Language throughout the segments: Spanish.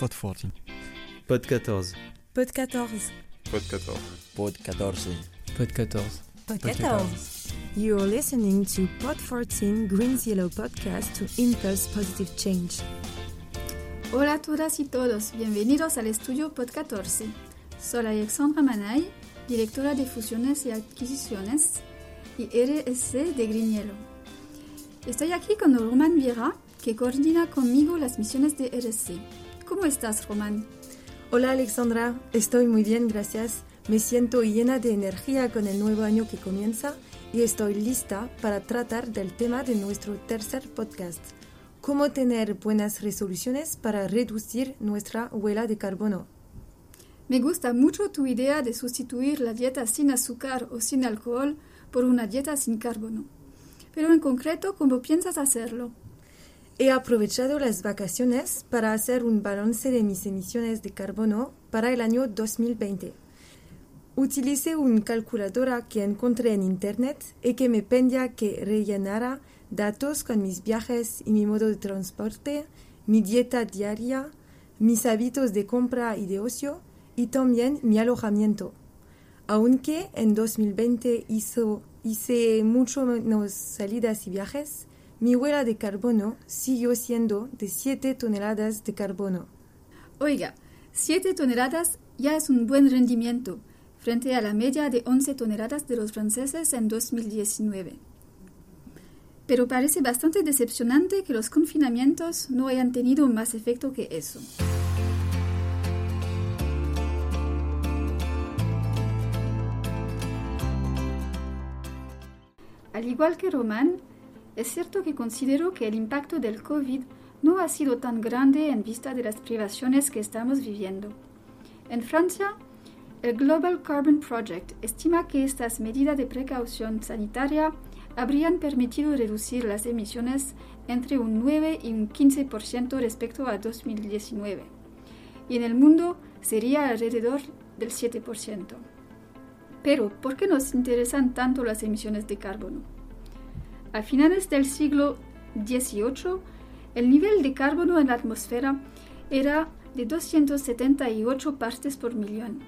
Pod 14. Pod 14. Pod 14. Pod 14. Pod 14. Pod 14. Pod 14. You're listening to Pod 14 Green's Yellow podcast to impulse positive change. Hola a todas y todos, bienvenidos al estudio Pod 14. Soy Alexandra Manay, directora de fusiones y adquisiciones y RSC de Green Yellow. Estoy aquí con Roman Viera, que coordina conmigo las misiones de RSC. ¿Cómo estás, Roman? Hola Alexandra, estoy muy bien, gracias. Me siento llena de energía con el nuevo año que comienza y estoy lista para tratar del tema de nuestro tercer podcast. Cómo tener buenas resoluciones para reducir nuestra huella de carbono. Me gusta mucho tu idea de sustituir la dieta sin azúcar o sin alcohol por una dieta sin carbono. Pero en concreto, ¿cómo piensas hacerlo? He aprovechado las vacaciones para hacer un balance de mis emisiones de carbono para el año 2020. Utilicé una calculadora que encontré en Internet y que me pedía que rellenara datos con mis viajes y mi modo de transporte, mi dieta diaria, mis hábitos de compra y de ocio y también mi alojamiento. Aunque en 2020 hizo, hice mucho menos salidas y viajes, mi huella de carbono siguió siendo de 7 toneladas de carbono. Oiga, 7 toneladas ya es un buen rendimiento frente a la media de 11 toneladas de los franceses en 2019. Pero parece bastante decepcionante que los confinamientos no hayan tenido más efecto que eso. Al igual que Román, es cierto que considero que el impacto del COVID no ha sido tan grande en vista de las privaciones que estamos viviendo. En Francia, el Global Carbon Project estima que estas medidas de precaución sanitaria habrían permitido reducir las emisiones entre un 9 y un 15% respecto a 2019, y en el mundo sería alrededor del 7%. Pero, ¿por qué nos interesan tanto las emisiones de carbono? A finales del siglo XVIII, el nivel de carbono en la atmósfera era de 278 partes por millón.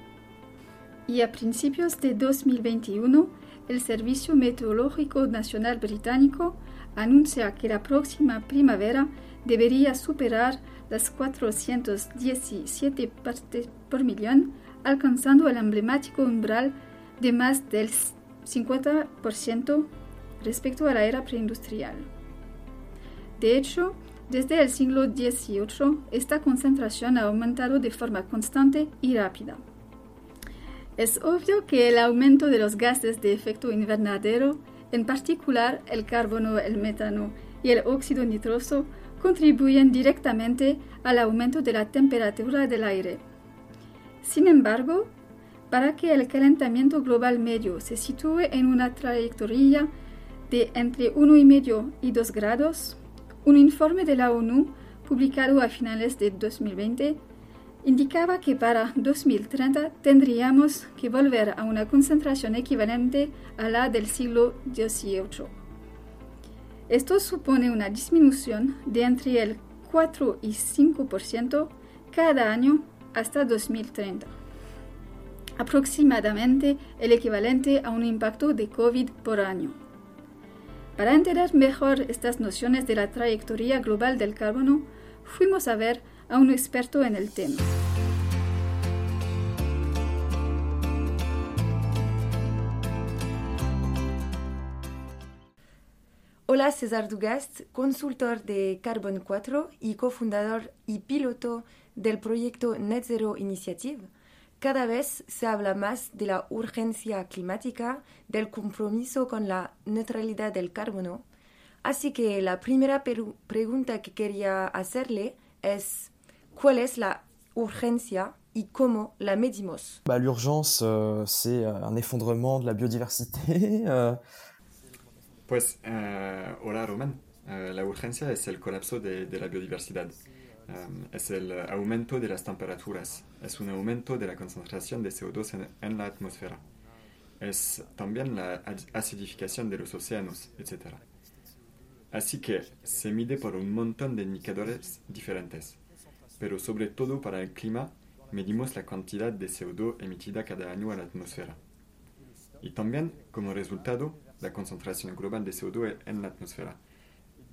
Y a principios de 2021, el Servicio Meteorológico Nacional Británico anuncia que la próxima primavera debería superar las 417 partes por millón, alcanzando el emblemático umbral de más del 50% respecto a la era preindustrial. De hecho, desde el siglo XVIII, esta concentración ha aumentado de forma constante y rápida. Es obvio que el aumento de los gases de efecto invernadero, en particular el carbono, el metano y el óxido nitroso, contribuyen directamente al aumento de la temperatura del aire. Sin embargo, para que el calentamiento global medio se sitúe en una trayectoria de entre 1,5 y 2 grados, un informe de la ONU publicado a finales de 2020 indicaba que para 2030 tendríamos que volver a una concentración equivalente a la del siglo XVIII. Esto supone una disminución de entre el 4 y 5% cada año hasta 2030 aproximadamente el equivalente a un impacto de COVID por año. Para entender mejor estas nociones de la trayectoria global del carbono, fuimos a ver a un experto en el tema. Hola César Dugast, consultor de Carbon 4 y cofundador y piloto del proyecto Net Zero Initiative cada vez se habla más de la urgencia climática, del compromiso con la neutralidad del carbono. Así que la primera pregunta que quería hacerle es, ¿cuál es la urgencia y cómo la medimos bah, L'urgence, euh, c'est euh, un effondrement de la biodiversité. euh... Pues, uh, hola Roman. La urgencia es el colapso de, de la biodiversidad. Es el aumento de las temperaturas, es un aumento de la concentración de CO2 en, la atmósfera, es también la acidificación de los océanos, etc. Así que se mide por un montón de indicadores diferentes, pero sobre todo para el clima, medimos la cantidad de CO2 emitida cada año a la atmósfera. Y también, como resultado, la concentración global de CO2 en la atmósfera.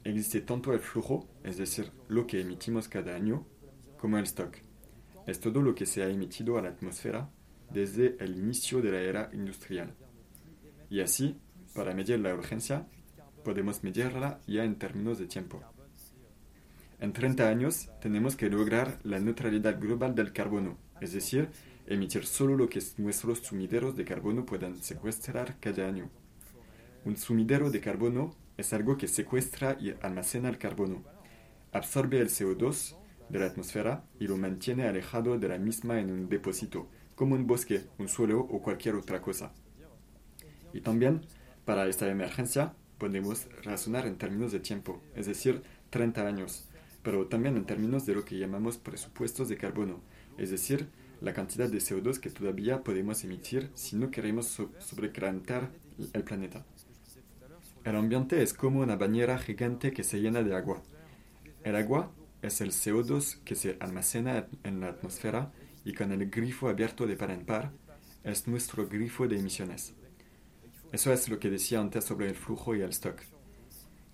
Existe tanto el flujo, es decir, lo que emitimos cada año, como el stock. Es todo lo que se ha emitido a la atmósfera desde el inicio de la era industrial. Y así, para medir la urgencia, podemos medirla ya en términos de tiempo. En 30 años tenemos que lograr la neutralidad global del carbono, es decir, emitir solo lo que nuestros sumideros de carbono puedan secuestrar cada año. Un sumidero de carbono es algo que secuestra y almacena el carbono, absorbe el CO2 de la atmósfera y lo mantiene alejado de la misma en un depósito, como un bosque, un suelo o cualquier otra cosa. Y también, para esta emergencia, podemos razonar en términos de tiempo, es decir, 30 años, pero también en términos de lo que llamamos presupuestos de carbono, es decir, la cantidad de CO2 que todavía podemos emitir si no queremos sobrecalentar el planeta. El ambiente es como una bañera gigante que se llena de agua. El agua es el CO2 que se almacena en la atmósfera y con el grifo abierto de par en par es nuestro grifo de emisiones. Eso es lo que decía antes sobre el flujo y el stock.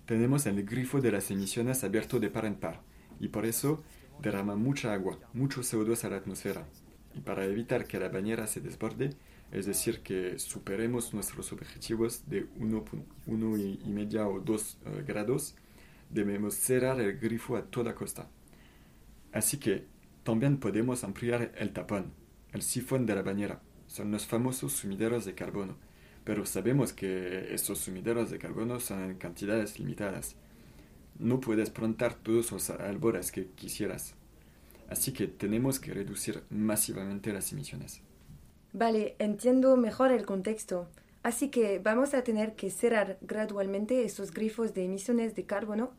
Tenemos el grifo de las emisiones abierto de par en par y por eso derrama mucha agua, mucho CO2 a la atmósfera. Y para evitar que la bañera se desborde, es decir, que superemos nuestros objetivos de 1,5 o 2 eh, grados, debemos cerrar el grifo a toda costa. Así que también podemos ampliar el tapón, el sifón de la bañera. Son los famosos sumideros de carbono, pero sabemos que estos sumideros de carbono son en cantidades limitadas. No puedes plantar todos los árboles que quisieras. Así que tenemos que reducir masivamente las emisiones. Vale, entiendo mejor el contexto. Así que vamos a tener que cerrar gradualmente esos grifos de emisiones de carbono.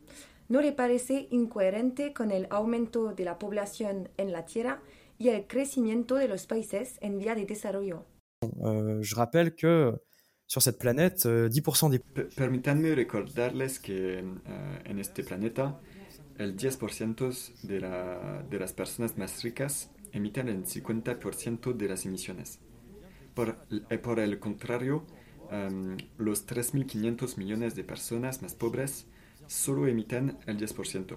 ¿No le parece incoherente con el aumento de la población en la Tierra y el crecimiento de los países en vía de desarrollo? Euh, je rappelle que sur cette planète, 10% euh, des... Permítanme recordarles que uh, en este planeta el 10% de, la, de las personas más ricas emiten el 50% de las emisiones. Por, eh, por el contrario, um, los 3.500 millones de personas más pobres solo emiten el 10%.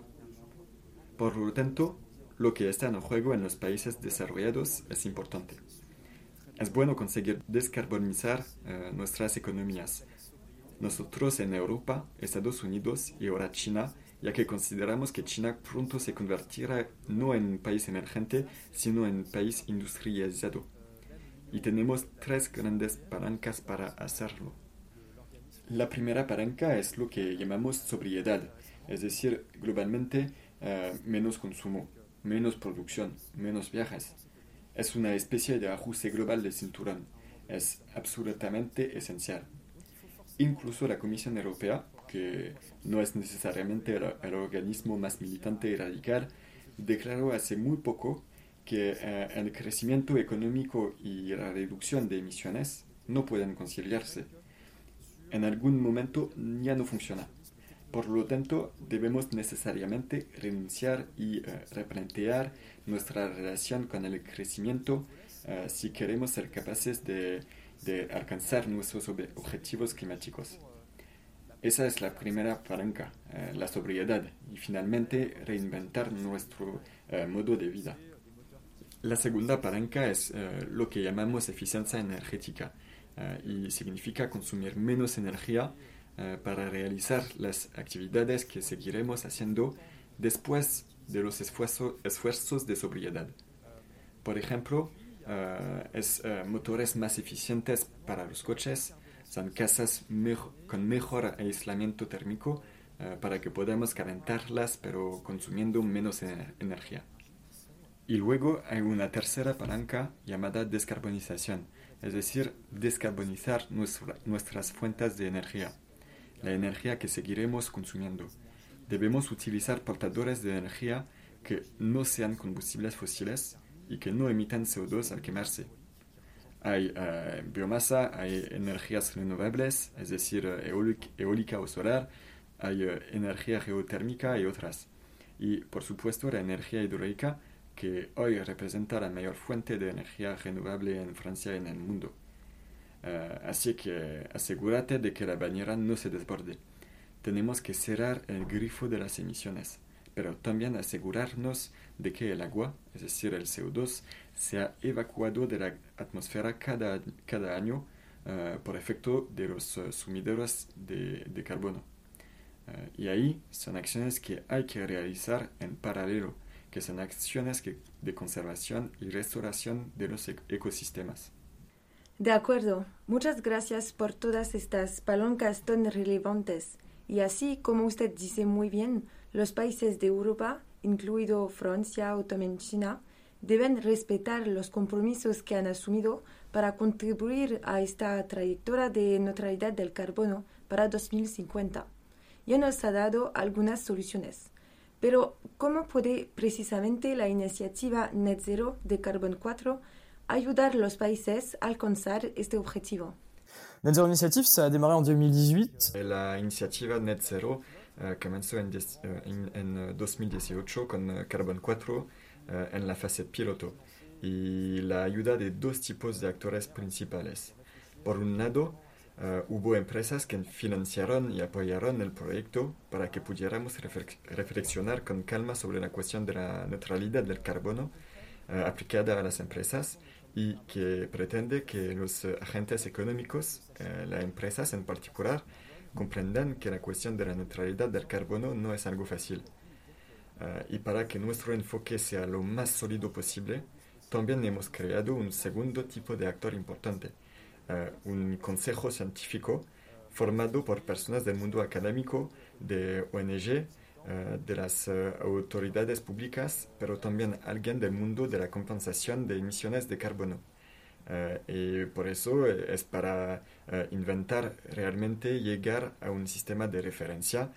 Por lo tanto, lo que está en juego en los países desarrollados es importante. Es bueno conseguir descarbonizar uh, nuestras economías. Nosotros en Europa, Estados Unidos y ahora China, ya que consideramos que China pronto se convertirá no en un país emergente, sino en un país industrializado y tenemos tres grandes palancas para hacerlo. La primera palanca es lo que llamamos sobriedad, es decir, globalmente eh, menos consumo, menos producción, menos viajes. Es una especie de ajuste global del cinturón. Es absolutamente esencial. Incluso la Comisión Europea, que no es necesariamente el organismo más militante y radical, declaró hace muy poco que eh, el crecimiento económico y la reducción de emisiones no pueden conciliarse. En algún momento ya no funciona. Por lo tanto, debemos necesariamente renunciar y eh, replantear nuestra relación con el crecimiento eh, si queremos ser capaces de, de, alcanzar nuestros objetivos climáticos. Esa es la primera palanca, la sobriedad, y finalmente reinventar nuestro modo de vida. La segunda palanca es eh, lo que llamamos eficiencia energética eh, y significa consumir menos energía eh, para realizar las actividades que seguiremos haciendo después de los esfuerzos de sobriedad. Por ejemplo, es motores más eficientes para los coches, son casas con mejor aislamiento térmico para que podamos calentarlas pero consumiendo menos energía. Y luego hay una tercera palanca llamada descarbonización, es decir, descarbonizar nuestras fuentes de energía, la energía que seguiremos consumiendo. Debemos utilizar portadores de energía que no sean combustibles fósiles y que no emitan CO2 al quemarse. Hay eh, biomasa, hay energías renovables, es decir, eh, eólica, o solar, hay eh, energía geotérmica y otras. Y por supuesto la energía hidráulica que hoy representa la mayor fuente de energía renovable en Francia y en el mundo. Eh, así que asegúrate de que la bañera no se desborde. Tenemos que cerrar el grifo de las emisiones, pero también asegurarnos de que el agua, es decir, el CO2, sea evacuado de la atmósfera cada, cada año eh, por efecto de los uh, sumideros de, de carbono. Uh, y ahí son acciones que hay que realizar en paralelo, que son acciones de conservación y restauración de los e ecosistemas. De acuerdo, muchas gracias por todas estas palancas tan relevantes. Y así como usted dice muy bien, los países de Europa, incluido Francia o también China, deben respetar los compromisos que han asumido para contribuir a esta trayectoria de neutralidad del carbono para 2050. Ya nos ha dado algunas soluciones. Pero, ¿cómo puede precisamente la iniciativa Net Zero de Carbon 4 ayudar a los países a alcanzar este objetivo? Net Zero Initiative, ça a démarré en 2018. La iniciativa Net Zero uh, comenzó en, uh, en, 2018 con uh, Carbon 4 Eh, en la fase piloto y la ayuda de dos tipos de actores principales. Por un lado, uh, hubo empresas que financiaron y apoyaron el proyecto para que pudiéramos reflexionar con calma sobre la cuestión de la neutralidad del carbono uh, aplicada a las empresas y que pretende que los agentes económicos, las empresas en particular, comprendan que la cuestión de la neutralidad del carbono no es algo fácil. Y para que nuestro enfoque sea lo más sólido posible, también hemos creado un segundo tipo de actor importante, un consejo científico formado por personas del mundo académico, de ONG, uh, de las autoridades públicas, pero también alguien del mundo de la compensación de emisiones de carbono. y por eso es para inventar realmente llegar a un sistema de referencia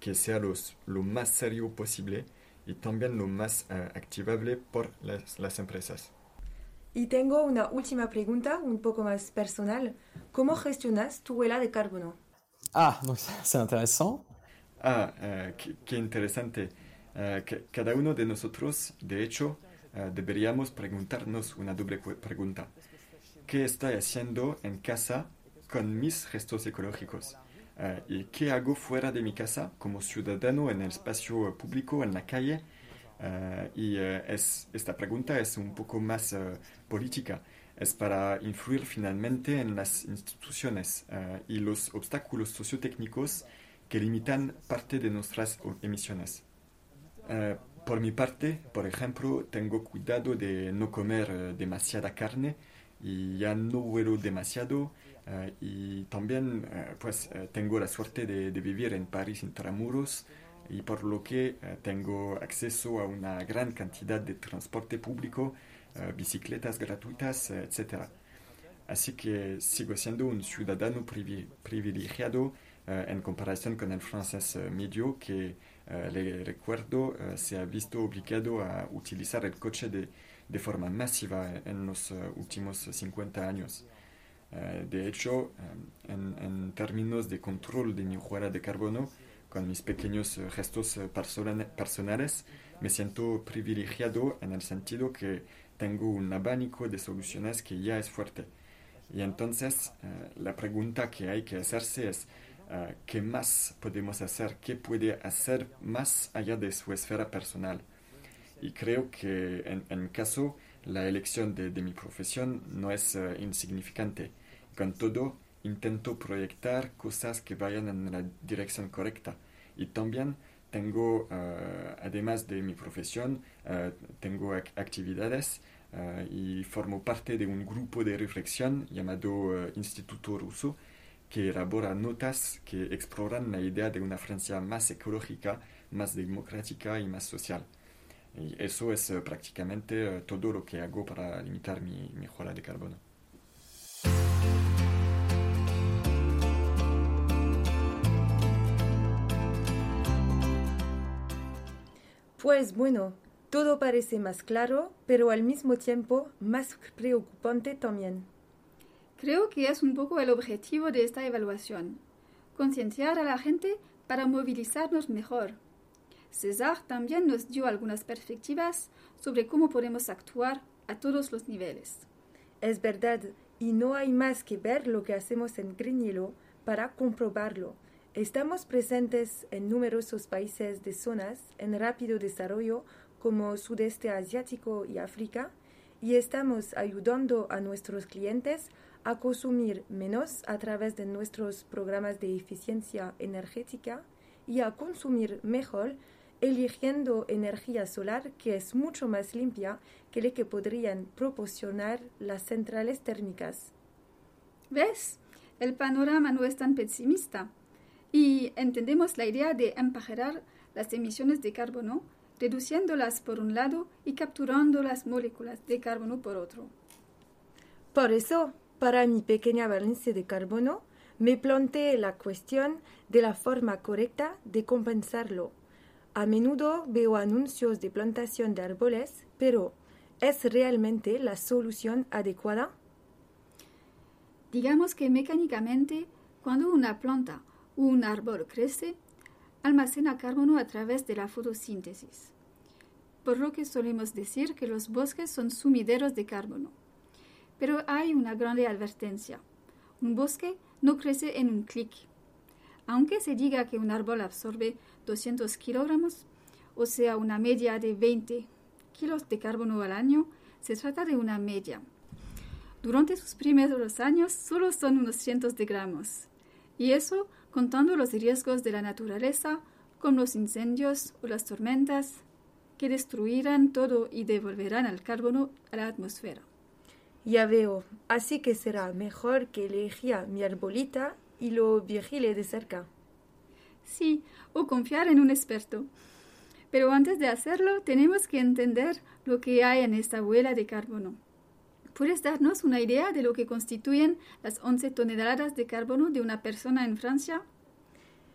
que sea los, lo más serio posible y también lo más activable por las, empresas. Y tengo una última pregunta, un poco más personal. ¿Cómo gestionas tu huella de carbono? Ah, donc c'est intéressant. Ah, uh, qué, qué, interesante. Uh, que cada uno de nosotros, de hecho, deberíamos preguntarnos una doble pregunta. ¿Qué estoy haciendo en casa con mis gestos ecológicos? ¿Y qué hago fuera de mi casa como ciudadano en el espacio público, en la calle? Uh, y uh, es, esta pregunta es un poco más política. Es para influir finalmente en las instituciones y los obstáculos sociotécnicos que limitan parte de nuestras emisiones. por mi parte, por ejemplo, tengo cuidado de no comer demasiada carne y ya no vuelo demasiado y también pues tengo la suerte de, de, vivir en París intramuros y por lo que tengo acceso a una gran cantidad de transporte público, bicicletas gratuitas, etc. Así que sigo siendo un ciudadano privi privilegiado en comparación con el francés medio que le recuerdo se ha visto obligado a utilizar el coche de, de forma masiva en los últimos 50 años. Eh, de hecho, eh, en, términos de control de mi de carbono, con mis pequeños eh, gestos personales, me siento privilegiado en el sentido que tengo un abanico de soluciones que ya es fuerte. Y entonces la pregunta que hay que hacerse es, ¿qué más podemos hacer? ¿Qué puede hacer más allá de su esfera personal? Y creo que en, en caso la elección de, de mi profesión no es uh, insignificante. Con todo, intento proyectar cosas que vayan en la dirección correcta. Y también tengo, uh, además de mi profesión, uh, tengo ac actividades y formo parte de un grupo de reflexión llamado Instituto Ruso que elabora notas que exploran la idea de una Francia más ecológica, más democrática y más social. Y eso es prácticamente todo lo que hago para limitar mi, mi de carbono. Pues bueno, todo parece más claro, pero al mismo tiempo más preocupante también. Creo que es un poco el objetivo de esta evaluación, concienciar a la gente para movilizarnos mejor. César también nos dio algunas perspectivas sobre cómo podemos actuar a todos los niveles. Es verdad, y no hay más que ver lo que hacemos en Grignilo para comprobarlo. Estamos presentes en numerosos países de zonas en rápido desarrollo como Sudeste Asiático y África, y estamos ayudando a nuestros clientes a consumir menos a través de nuestros programas de eficiencia energética y a consumir mejor eligiendo energía solar que es mucho más limpia que la que podrían proporcionar las centrales térmicas. ¿Ves? El panorama no es tan pesimista y entendemos la idea de empajerar las emisiones de carbono, reduciéndolas por un lado y capturando las moléculas de carbono por otro. Por eso, para mi pequeña balance de carbono, me planteé la cuestión de la forma correcta de compensarlo a menudo veo anuncios de plantación de árboles, pero ¿es realmente la solución adecuada? Digamos que mecánicamente, cuando una planta un árbol crece, almacena carbono a través de la fotosíntesis, por lo que solemos decir que los bosques son sumideros de carbono. Pero hay una grande advertencia. Un bosque no crece en un clic. Aunque se diga que un árbol absorbe 200 kilogramos, o sea, una media de 20 kilos de carbono al año, se trata de una media. Durante sus primeros años solo son unos cientos de gramos. Y eso contando los riesgos de la naturaleza, como los incendios o las tormentas, que destruirán todo y devolverán el carbono a la atmósfera. Ya veo, así que será mejor que elija mi arbolita y lo vigile de cerca. Sí, o confiar en un experto. Pero antes de hacerlo, tenemos que entender lo que hay en esta huella de carbono. ¿Puedes darnos una idea de lo que constituyen las 11 toneladas de carbono de una persona en Francia?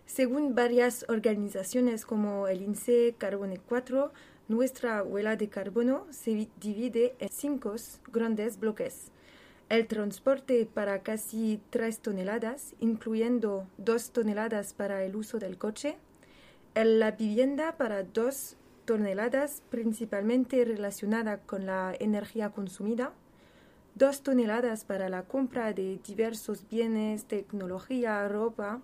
Según varias organizaciones como el INSEE Carbone 4, nuestra huella de carbono se divide en cinco grandes bloques. El transporte para casi 3 toneladas, incluyendo 2 toneladas para el uso del coche, la vivienda para 2 toneladas, principalmente relacionada con la energía consumida, 2 toneladas para la compra de diversos bienes, tecnología, ropa,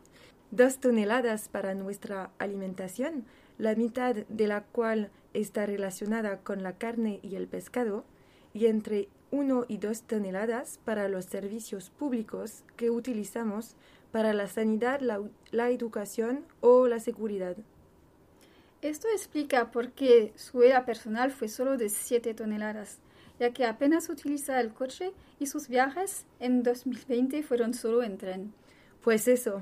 2 toneladas para nuestra alimentación, la mitad de la cual está relacionada con la carne y el pescado, y entre 1 y 2 toneladas para los servicios públicos que utilizamos para la sanidad, la, educación o la seguridad. Esto explica por qué su huella personal fue solo de 7 toneladas, ya que apenas utiliza el coche y sus viajes en 2020 fueron solo en tren. Pues eso.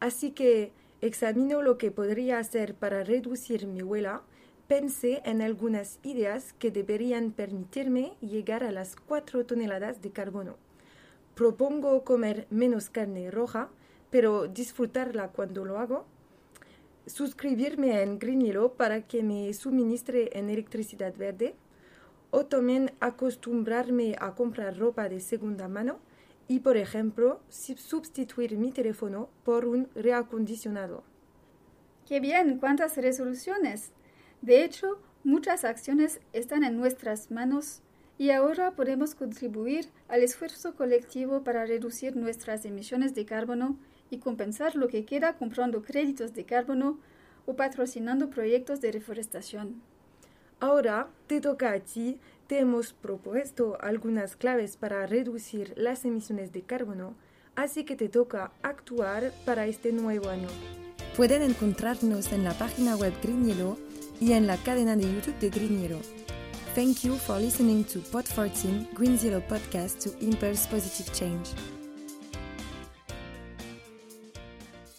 Así que examino lo que podría hacer para reducir mi huella pensé en algunas ideas que deberían permitirme llegar a las 4 toneladas de carbono. Propongo comer menos carne roja, pero disfrutarla cuando lo hago. Suscribirme en Green para que me suministre en electricidad verde. O también acostumbrarme a comprar ropa de segunda mano y, por ejemplo, sustituir mi teléfono por un reacondicionador. ¡Qué bien! ¿Cuántas resoluciones? De hecho, muchas acciones están en nuestras manos y ahora podemos contribuir al esfuerzo colectivo para reducir nuestras emisiones de carbono y compensar lo que queda comprando créditos de carbono o patrocinando proyectos de reforestación. Ahora te toca a ti. Te hemos propuesto algunas claves para reducir las emisiones de carbono, así que te toca actuar para este nuevo año. Pueden encontrarnos en la página web Green Yellow y en la cadena de YouTube de Green Yellow. Thank you for listening to Pod 14 Green Zero podcast to impulse positive change.